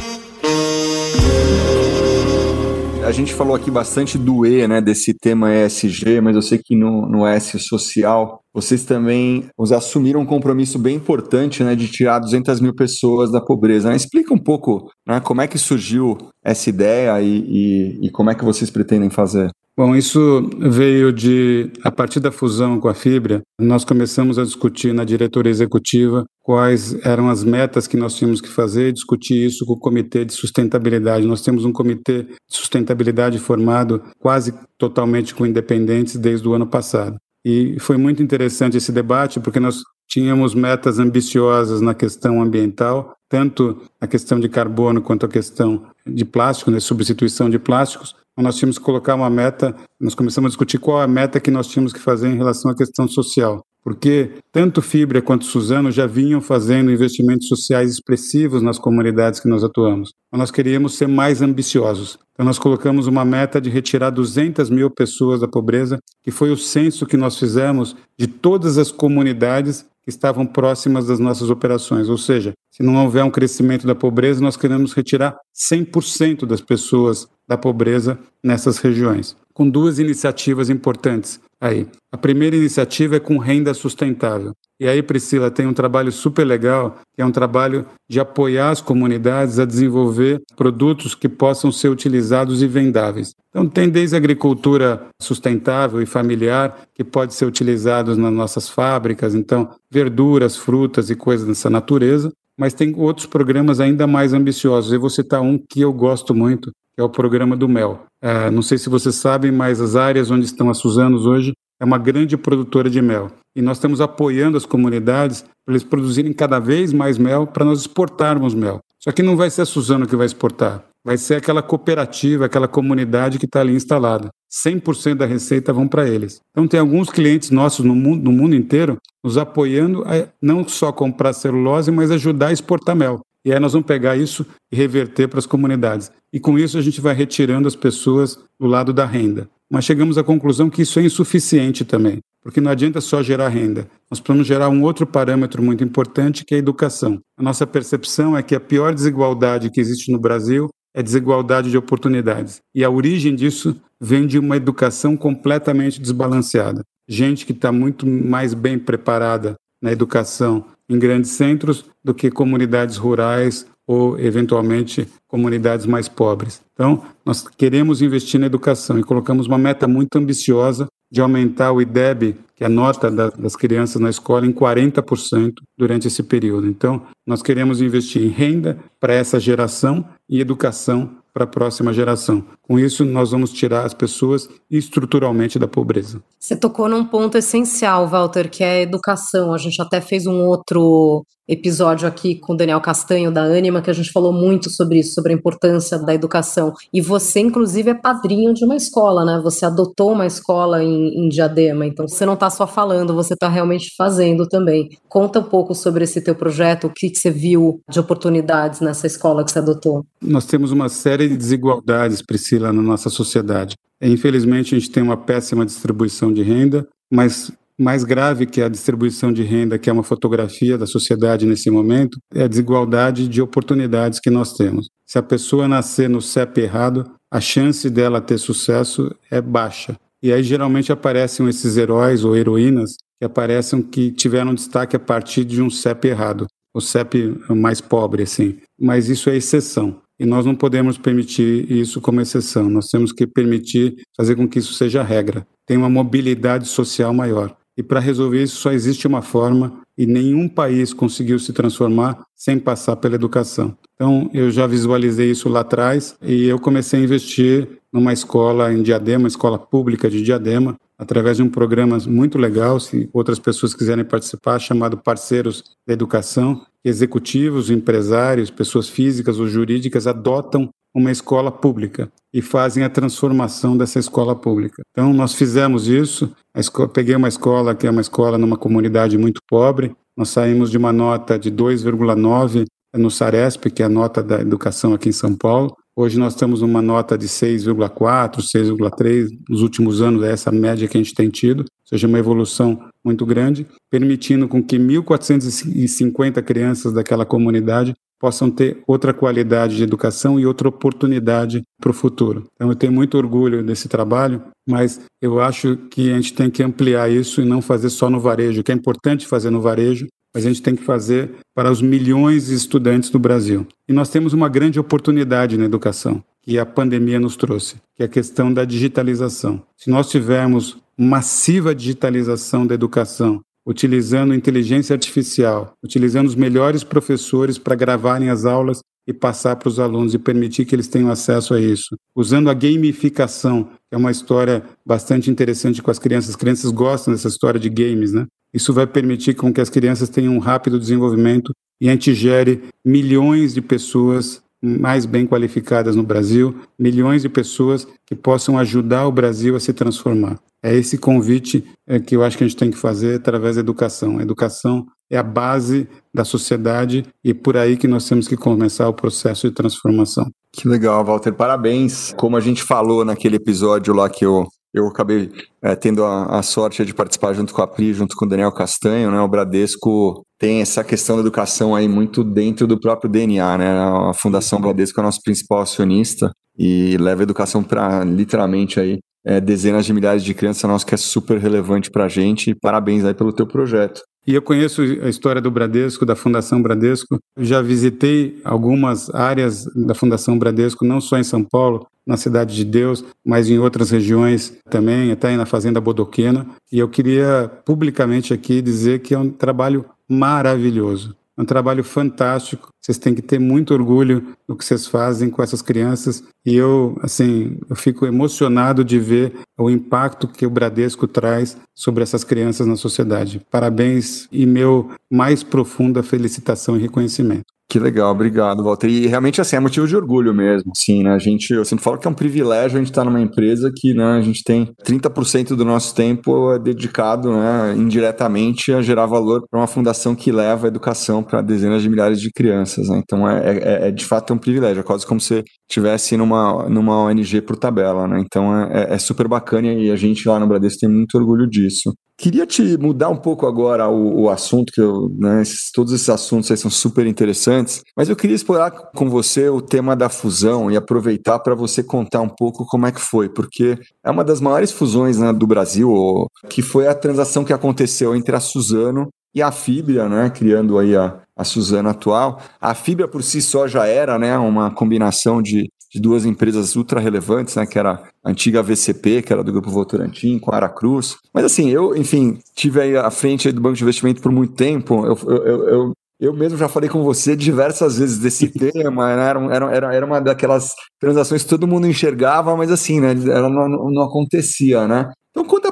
A gente falou aqui bastante do E, né, desse tema ESG, mas eu sei que no, no S social vocês também assumiram um compromisso bem importante né, de tirar 200 mil pessoas da pobreza. Né? Explica um pouco né, como é que surgiu essa ideia e, e, e como é que vocês pretendem fazer. Bom, isso veio de, a partir da fusão com a Fibra, nós começamos a discutir na diretoria executiva quais eram as metas que nós tínhamos que fazer discutir isso com o comitê de sustentabilidade. Nós temos um comitê de sustentabilidade formado quase totalmente com independentes desde o ano passado. E foi muito interessante esse debate, porque nós tínhamos metas ambiciosas na questão ambiental, tanto a questão de carbono quanto a questão de plástico, né, substituição de plásticos, nós tínhamos que colocar uma meta, nós começamos a discutir qual a meta que nós tínhamos que fazer em relação à questão social. Porque tanto Fibra quanto Suzano já vinham fazendo investimentos sociais expressivos nas comunidades que nós atuamos. Mas nós queríamos ser mais ambiciosos. Então, nós colocamos uma meta de retirar 200 mil pessoas da pobreza, que foi o censo que nós fizemos de todas as comunidades que estavam próximas das nossas operações. Ou seja, se não houver um crescimento da pobreza, nós queremos retirar 100% das pessoas da pobreza nessas regiões. Com duas iniciativas importantes aí. A primeira iniciativa é com renda sustentável. E aí, Priscila, tem um trabalho super legal, que é um trabalho de apoiar as comunidades a desenvolver produtos que possam ser utilizados e vendáveis. Então, tem desde agricultura sustentável e familiar, que pode ser utilizados nas nossas fábricas, então, verduras, frutas e coisas dessa natureza, mas tem outros programas ainda mais ambiciosos. Eu vou citar um que eu gosto muito, que é o programa do mel. É, não sei se vocês sabem, mas as áreas onde estão a Suzanos hoje é uma grande produtora de mel. E nós estamos apoiando as comunidades para eles produzirem cada vez mais mel para nós exportarmos mel. Só que não vai ser a Suzano que vai exportar, vai ser aquela cooperativa, aquela comunidade que está ali instalada. 100% da receita vão para eles. Então, tem alguns clientes nossos no mundo, no mundo inteiro nos apoiando a não só comprar celulose, mas ajudar a exportar mel. E aí nós vamos pegar isso e reverter para as comunidades. E com isso a gente vai retirando as pessoas do lado da renda. Mas chegamos à conclusão que isso é insuficiente também, porque não adianta só gerar renda. Nós precisamos gerar um outro parâmetro muito importante, que é a educação. A nossa percepção é que a pior desigualdade que existe no Brasil é desigualdade de oportunidades. E a origem disso vem de uma educação completamente desbalanceada. Gente que está muito mais bem preparada na educação em grandes centros do que comunidades rurais ou, eventualmente, comunidades mais pobres. Então, nós queremos investir na educação e colocamos uma meta muito ambiciosa de aumentar o IDEB, que é a nota das crianças na escola, em 40% durante esse período. Então, nós queremos investir em renda para essa geração e educação para a próxima geração. Com isso, nós vamos tirar as pessoas estruturalmente da pobreza. Você tocou num ponto essencial, Walter, que é a educação. A gente até fez um outro episódio aqui com o Daniel Castanho, da Anima, que a gente falou muito sobre isso, sobre a importância da educação. E você, inclusive, é padrinho de uma escola, né? Você adotou uma escola em, em Diadema, então você não está só falando, você está realmente fazendo também. Conta um pouco sobre esse teu projeto, o que, que você viu de oportunidades nessa escola que você adotou. Nós temos uma série de desigualdades, Priscila, na nossa sociedade. Infelizmente, a gente tem uma péssima distribuição de renda, mas mais grave que a distribuição de renda, que é uma fotografia da sociedade nesse momento, é a desigualdade de oportunidades que nós temos. Se a pessoa nascer no CEP errado, a chance dela ter sucesso é baixa. E aí geralmente aparecem esses heróis ou heroínas que aparecem que tiveram destaque a partir de um CEP errado, o CEP mais pobre, assim. Mas isso é exceção. E nós não podemos permitir isso como exceção. Nós temos que permitir fazer com que isso seja regra. Tem uma mobilidade social maior. E para resolver isso só existe uma forma e nenhum país conseguiu se transformar sem passar pela educação. Então eu já visualizei isso lá atrás e eu comecei a investir numa escola em Diadema, escola pública de Diadema, através de um programa muito legal, se outras pessoas quiserem participar, chamado Parceiros da Educação. Executivos, empresários, pessoas físicas ou jurídicas adotam uma escola pública e fazem a transformação dessa escola pública. Então, nós fizemos isso. Escola, peguei uma escola que é uma escola numa comunidade muito pobre. Nós saímos de uma nota de 2,9 no Saresp, que é a nota da educação aqui em São Paulo. Hoje nós temos uma nota de 6,4, 6,3. Nos últimos anos é essa média que a gente tem tido, ou seja, uma evolução muito grande, permitindo com que 1.450 crianças daquela comunidade possam ter outra qualidade de educação e outra oportunidade para o futuro. Então, eu tenho muito orgulho desse trabalho, mas eu acho que a gente tem que ampliar isso e não fazer só no varejo, que é importante fazer no varejo, mas a gente tem que fazer para os milhões de estudantes do Brasil. E nós temos uma grande oportunidade na educação, que a pandemia nos trouxe, que é a questão da digitalização. Se nós tivermos massiva digitalização da educação utilizando inteligência artificial, utilizando os melhores professores para gravarem as aulas e passar para os alunos e permitir que eles tenham acesso a isso. Usando a gamificação, que é uma história bastante interessante com as crianças. As crianças gostam dessa história de games, né? Isso vai permitir com que as crianças tenham um rápido desenvolvimento e a gente gere milhões de pessoas mais bem qualificadas no Brasil, milhões de pessoas que possam ajudar o Brasil a se transformar. É esse convite é, que eu acho que a gente tem que fazer através da educação. A educação é a base da sociedade e por aí que nós temos que começar o processo de transformação. Que legal, Walter. Parabéns. Como a gente falou naquele episódio lá que eu eu acabei é, tendo a, a, sorte de participar junto com a Pri, junto com o Daniel Castanho, né? O Bradesco tem essa questão da educação aí muito dentro do próprio DNA, né? A Fundação Bradesco é o nosso principal acionista e leva a educação para literalmente aí é, dezenas de milhares de crianças, nosso que é super relevante para a gente. Parabéns aí pelo teu projeto. E eu conheço a história do Bradesco, da Fundação Bradesco. já visitei algumas áreas da Fundação Bradesco, não só em São Paulo, na Cidade de Deus, mas em outras regiões também, até na Fazenda Bodoquena. E eu queria publicamente aqui dizer que é um trabalho maravilhoso. É um trabalho fantástico. Vocês têm que ter muito orgulho do que vocês fazem com essas crianças. E eu, assim, eu fico emocionado de ver o impacto que o Bradesco traz sobre essas crianças na sociedade. Parabéns e meu mais profunda felicitação e reconhecimento. Que legal, obrigado, Walter. E realmente, assim, é motivo de orgulho mesmo, assim, né? A gente, eu sempre falo que é um privilégio a gente estar numa empresa que, né, a gente tem 30% do nosso tempo é dedicado, né, indiretamente a gerar valor para uma fundação que leva educação para dezenas de milhares de crianças, né? Então, é, é, é, de fato um privilégio, é quase como se estivesse numa, numa ONG por tabela, né? Então, é, é, é super bacana e a gente lá no Bradesco tem muito orgulho disso. Queria te mudar um pouco agora o, o assunto, que eu, né, esses, todos esses assuntos aí são super interessantes, mas eu queria explorar com você o tema da fusão e aproveitar para você contar um pouco como é que foi, porque é uma das maiores fusões né, do Brasil, que foi a transação que aconteceu entre a Suzano e a Fibra, né, criando aí a, a Suzano atual. A Fibra por si só já era né, uma combinação de de duas empresas ultra relevantes, né, que era a antiga VCP, que era do grupo Votorantim, com a Aracruz. Mas assim, eu, enfim, tive aí à frente aí do banco de investimento por muito tempo. Eu, eu, eu, eu mesmo já falei com você diversas vezes desse tema, né? era, era, era uma daquelas transações que todo mundo enxergava, mas assim, né, ela não, não acontecia, né?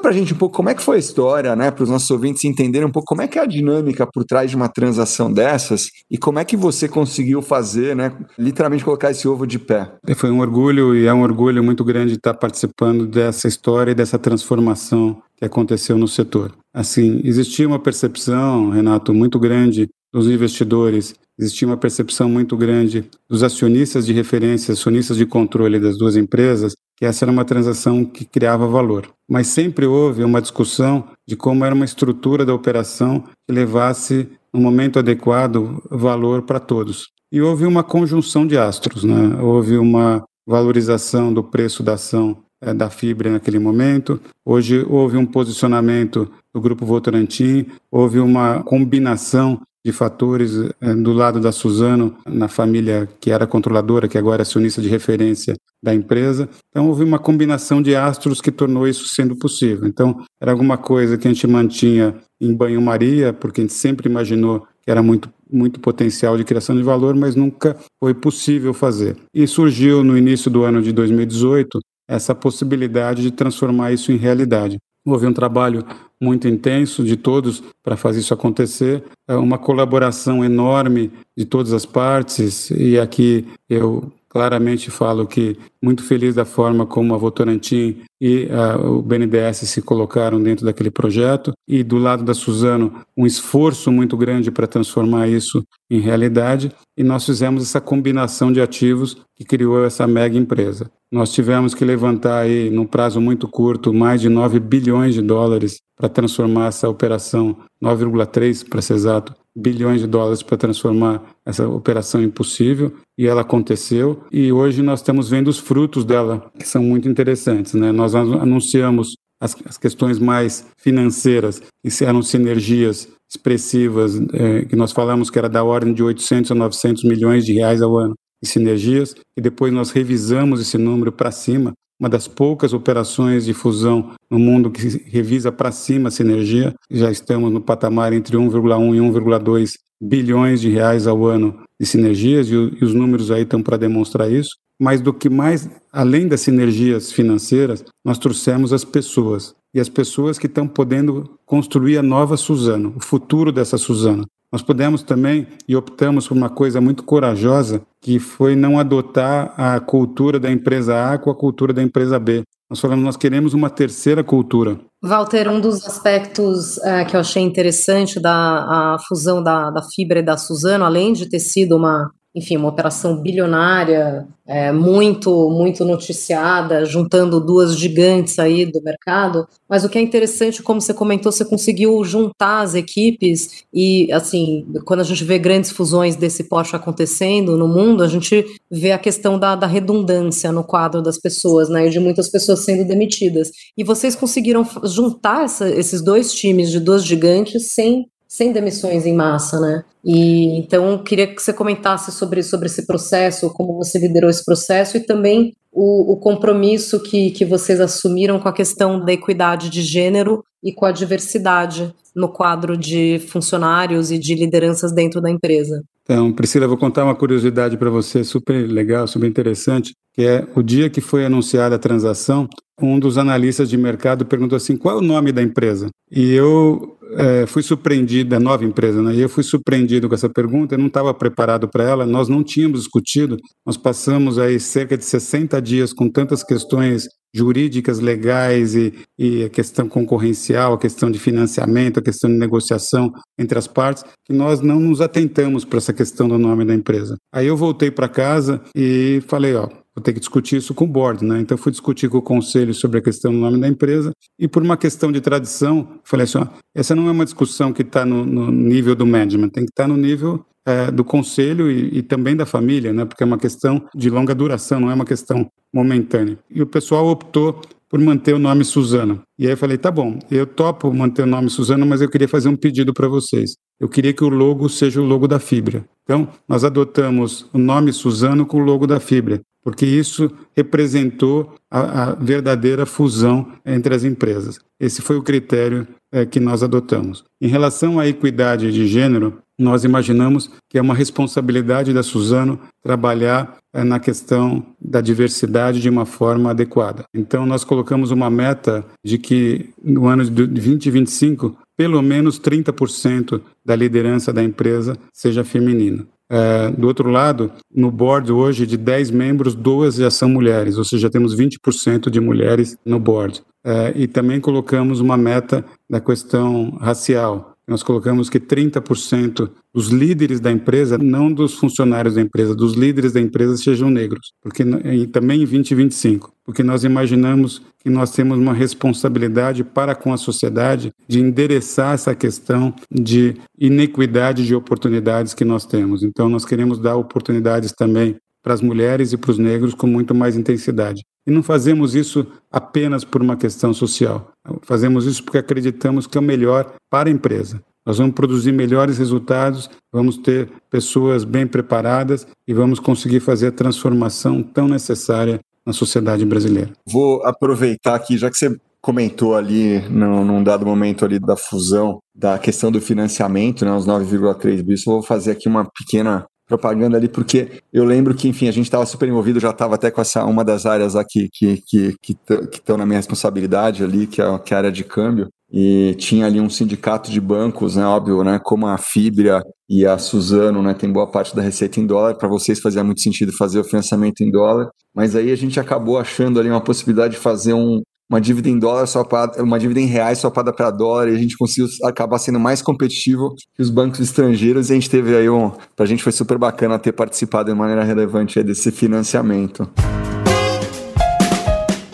Pra gente um pouco como é que foi a história, né, para os nossos ouvintes entenderem um pouco como é que é a dinâmica por trás de uma transação dessas e como é que você conseguiu fazer, né, literalmente colocar esse ovo de pé. Foi um orgulho e é um orgulho muito grande estar participando dessa história e dessa transformação que aconteceu no setor. Assim, existia uma percepção, Renato, muito grande dos investidores, existia uma percepção muito grande dos acionistas de referência, acionistas de controle das duas empresas, que essa era uma transação que criava valor. Mas sempre houve uma discussão de como era uma estrutura da operação que levasse, no momento adequado, valor para todos. E houve uma conjunção de astros, né? houve uma valorização do preço da ação é, da fibra naquele momento. Hoje houve um posicionamento do grupo Votorantim, houve uma combinação de fatores é, do lado da Suzano, na família que era controladora, que agora é acionista de referência da empresa. Então, houve uma combinação de astros que tornou isso sendo possível. Então, era alguma coisa que a gente mantinha em banho-maria, porque a gente sempre imaginou que era muito, muito potencial de criação de valor, mas nunca foi possível fazer. E surgiu no início do ano de 2018 essa possibilidade de transformar isso em realidade. Houve um trabalho muito intenso de todos para fazer isso acontecer, é uma colaboração enorme de todas as partes, e aqui eu claramente falo que muito feliz da forma como a Votorantim e uh, o BNDES se colocaram dentro daquele projeto e do lado da Suzano um esforço muito grande para transformar isso em realidade e nós fizemos essa combinação de ativos que criou essa mega empresa. Nós tivemos que levantar aí, num prazo muito curto, mais de 9 bilhões de dólares para transformar essa operação, 9,3 para ser exato, bilhões de dólares para transformar essa operação impossível e ela aconteceu e hoje nós estamos vendo os frutos dela que são muito interessantes, né? Nós anunciamos as, as questões mais financeiras que eram sinergias expressivas é, que nós falamos que era da ordem de 800 a 900 milhões de reais ao ano de sinergias e depois nós revisamos esse número para cima uma das poucas operações de fusão no mundo que revisa para cima a sinergia. Já estamos no patamar entre 1,1 e 1,2 bilhões de reais ao ano de sinergias e, e os números aí estão para demonstrar isso. Mas do que mais, além das sinergias financeiras, nós trouxemos as pessoas. E as pessoas que estão podendo construir a nova Suzano, o futuro dessa Suzano. Nós pudemos também e optamos por uma coisa muito corajosa, que foi não adotar a cultura da empresa A com a cultura da empresa B. Nós falamos, nós queremos uma terceira cultura. Walter, um dos aspectos é, que eu achei interessante da fusão da, da Fibra e da Suzano, além de ter sido uma, enfim, uma operação bilionária, é, muito, muito noticiada, juntando duas gigantes aí do mercado. Mas o que é interessante, como você comentou, você conseguiu juntar as equipes e, assim, quando a gente vê grandes fusões desse porte acontecendo no mundo, a gente vê a questão da, da redundância no quadro das pessoas, né, e de muitas pessoas sendo demitidas. E vocês conseguiram juntar essa, esses dois times de duas gigantes sem sem demissões em massa, né? E então queria que você comentasse sobre, sobre esse processo, como você liderou esse processo e também o, o, compromisso que, que vocês assumiram com a questão da equidade de gênero e com a diversidade no quadro de funcionários e de lideranças dentro da empresa. Então, Priscila, eu vou contar uma curiosidade para você, super legal, super interessante, que é o dia que foi anunciada a transação, um dos analistas de mercado perguntou assim, qual é o nome da empresa? E eu é, fui surpreendido, da nova empresa, né? E eu fui surpreendido com essa pergunta, eu não estava preparado para ela, nós não tínhamos discutido, nós passamos aí cerca de 60 dias com tantas questões jurídicas, legais e, e a questão concorrencial, a questão de financiamento, a questão de negociação entre as partes, que nós não nos atentamos para essa questão do nome da empresa. Aí eu voltei para casa e falei, ó, vou ter que discutir isso com o board, né? Então fui discutir com o conselho sobre a questão do nome da empresa e por uma questão de tradição, falei assim, ó, essa não é uma discussão que está no, no, nível do management, tem que estar tá no nível é, do conselho e, e, também da família, né? Porque é uma questão de longa duração, não é uma questão momentânea. E o pessoal optou por manter o nome Suzano. E aí eu falei, tá bom, eu topo manter o nome Suzano, mas eu queria fazer um pedido para vocês. Eu queria que o logo seja o logo da Fibra. Então, nós adotamos o nome Suzano com o logo da Fibra porque isso representou a, a, verdadeira fusão entre as empresas. Esse foi o critério é, que nós adotamos. Em relação à equidade de gênero, nós imaginamos que é uma responsabilidade da Suzano trabalhar é, na questão da diversidade de uma forma adequada. Então, nós colocamos uma meta de que no ano de 2025, pelo menos 30% da liderança da empresa seja feminina. É, do outro lado, no board hoje, de 10 membros, duas já são mulheres, ou seja, temos 20% de mulheres no board. É, e também colocamos uma meta da questão racial. Nós colocamos que 30% dos líderes da empresa, não dos funcionários da empresa, dos líderes da empresa sejam negros, porque e também em 2025, porque nós imaginamos que nós temos uma responsabilidade para com a sociedade de endereçar essa questão de inequidade de oportunidades que nós temos. Então nós queremos dar oportunidades também para as mulheres e para os negros com muito mais intensidade. E não fazemos isso apenas por uma questão social. Fazemos isso porque acreditamos que é o melhor para a empresa. Nós vamos produzir melhores resultados, vamos ter pessoas bem preparadas e vamos conseguir fazer a transformação tão necessária na sociedade brasileira. Vou aproveitar aqui, já que você comentou ali, num, num dado momento ali da fusão, da questão do financiamento, né, os 9,3 bis, vou fazer aqui uma pequena propaganda ali, porque eu lembro que, enfim, a gente estava super envolvido, já estava até com essa uma das áreas aqui que que que estão na minha responsabilidade ali, que é, que é a área de câmbio, e tinha ali um sindicato de bancos, né, óbvio, né, como a Fibra e a Suzano, né, tem boa parte da receita em dólar, para vocês fazia muito sentido fazer o financiamento em dólar, mas aí a gente acabou achando ali uma possibilidade de fazer um, uma dívida em dólar só uma dívida em reais só para para dólar e a gente conseguiu acabar sendo mais competitivo que os bancos estrangeiros e a gente teve aí um para a gente foi super bacana ter participado de maneira relevante desse financiamento.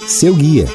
Seu guia.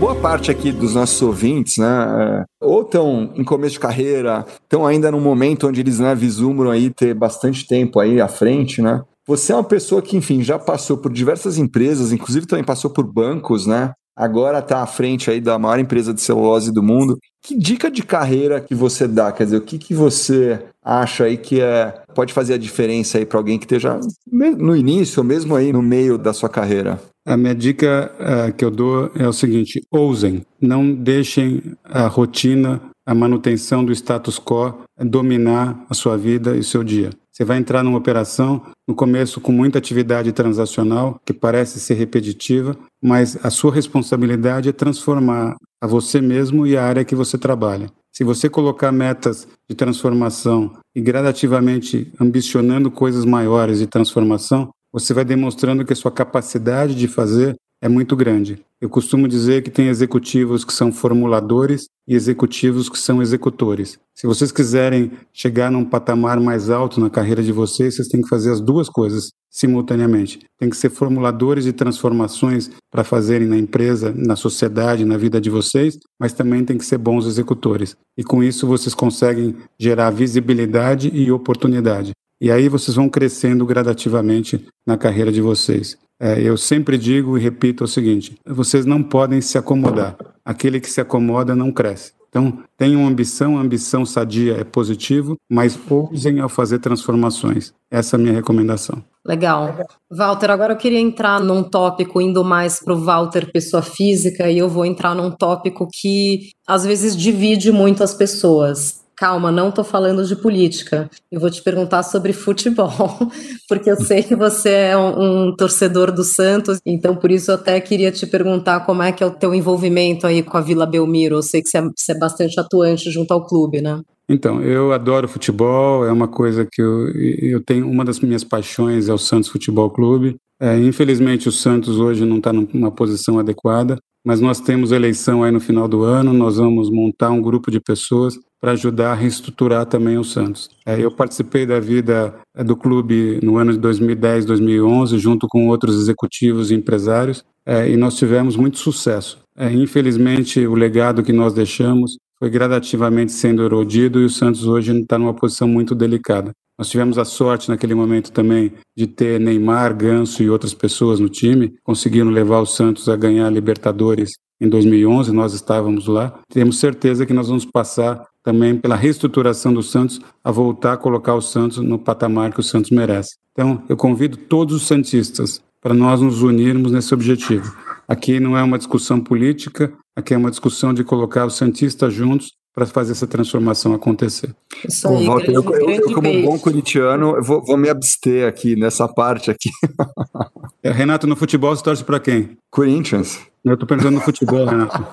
Boa parte aqui dos nossos ouvintes, né, é, ou estão em começo de carreira, estão ainda num momento onde eles né, vislumbram aí ter bastante tempo aí à frente, né? Você é uma pessoa que, enfim, já passou por diversas empresas, inclusive também passou por bancos, né? Agora está à frente aí da maior empresa de celulose do mundo. Que dica de carreira que você dá? Quer dizer, o que, que você acha aí que é, pode fazer a diferença aí para alguém que esteja no início ou mesmo aí no meio da sua carreira? A minha dica uh, que eu dou é o seguinte: ousem, não deixem a rotina, a manutenção do status quo dominar a sua vida e o seu dia. Você vai entrar numa operação, no começo com muita atividade transacional, que parece ser repetitiva, mas a sua responsabilidade é transformar a você mesmo e a área que você trabalha. Se você colocar metas de transformação e gradativamente ambicionando coisas maiores de transformação, você vai demonstrando que a sua capacidade de fazer é muito grande. Eu costumo dizer que tem executivos que são formuladores e executivos que são executores. Se vocês quiserem chegar num patamar mais alto na carreira de vocês, vocês têm que fazer as duas coisas simultaneamente. Tem que ser formuladores de transformações para fazerem na empresa, na sociedade, na vida de vocês, mas também tem que ser bons executores. E com isso vocês conseguem gerar visibilidade e oportunidade. E aí vocês vão crescendo gradativamente na carreira de vocês. É, eu sempre digo e repito o seguinte: vocês não podem se acomodar. Aquele que se acomoda não cresce. Então, tenham ambição, ambição sadia é positivo, mas ousem ao fazer transformações. Essa é a minha recomendação. Legal. Walter, agora eu queria entrar num tópico, indo mais para o Walter, pessoa física, e eu vou entrar num tópico que às vezes divide muito as pessoas calma, não estou falando de política. Eu vou te perguntar sobre futebol, porque eu sei que você é um, um, torcedor do Santos, então por isso eu até queria te perguntar como é que é o teu envolvimento aí com a Vila Belmiro. Eu sei que você é, você é bastante atuante junto ao clube, né? Então, eu adoro futebol, é uma coisa que eu, eu tenho, uma das minhas paixões é o Santos Futebol Clube. É, infelizmente, o Santos hoje não está numa posição adequada, mas nós temos eleição aí no final do ano, nós vamos montar um grupo de pessoas para ajudar a reestruturar também o Santos. É, eu participei da vida é, do clube no ano de 2010, 2011, junto com outros executivos e empresários, é, e nós tivemos muito sucesso. infelizmente, o legado que nós deixamos foi gradativamente sendo erodido e o Santos hoje está numa posição muito delicada. Nós tivemos a sorte naquele momento também de ter Neymar, Ganso e outras pessoas no time, conseguindo levar o Santos a ganhar a Libertadores em 2011, nós estávamos lá. Temos certeza que nós vamos passar também pela reestruturação do Santos a voltar a colocar o Santos no patamar que o Santos merece. Então, eu convido todos os santistas para nós nos unirmos nesse objetivo. Aqui não é uma discussão política, aqui é uma discussão de colocar os santistas juntos para fazer essa transformação acontecer. Isso aí, Bom, Walter, eu, eu, eu, como bom corintiano, vou, vou, me abster aqui nessa parte aqui. É, Renato, no futebol você torce para quem? Corinthians. Eu estou pensando no futebol, Renato.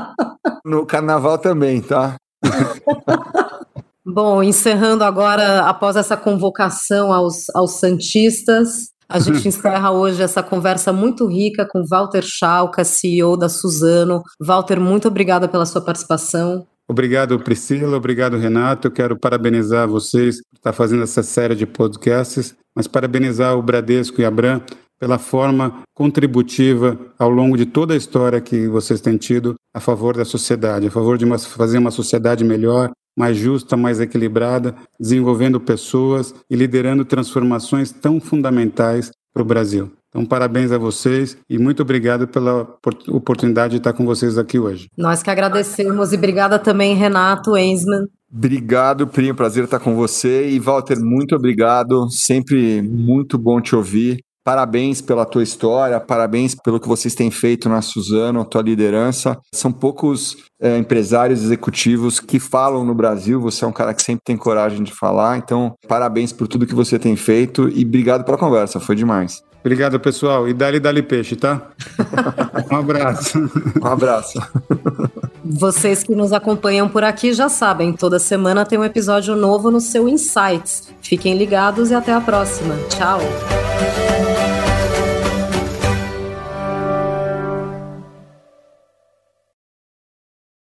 no carnaval também, tá? Bom, encerrando agora, após essa convocação aos, aos Santistas, a gente encerra hoje essa conversa muito rica com Walter Schalka, CEO da Suzano. Walter, muito obrigada pela sua participação. Obrigado, Priscila. Obrigado, Renato. Eu quero parabenizar vocês por estar fazendo essa série de podcasts, mas parabenizar o Bradesco e a Bran pela forma contributiva ao longo de toda a história que vocês têm tido a favor da sociedade, a favor de uma, fazer uma sociedade melhor, mais justa, mais equilibrada, desenvolvendo pessoas e liderando transformações tão fundamentais para o Brasil. Então, parabéns a vocês e muito obrigado pela oportunidade de estar com vocês aqui hoje. Nós que agradecemos e obrigada também, Renato Ensman. Obrigado, Primo. Prazer estar com você. E, Walter, muito obrigado. Sempre muito bom te ouvir. Parabéns pela tua história, parabéns pelo que vocês têm feito na Suzano, a tua liderança. São poucos é, empresários executivos que falam no Brasil, você é um cara que sempre tem coragem de falar, então parabéns por tudo que você tem feito e obrigado pela conversa, foi demais. Obrigado, pessoal. E dali, dali peixe, tá? um abraço. Um abraço. Vocês que nos acompanham por aqui já sabem, toda semana tem um episódio novo no seu Insights. Fiquem ligados e até a próxima. Tchau.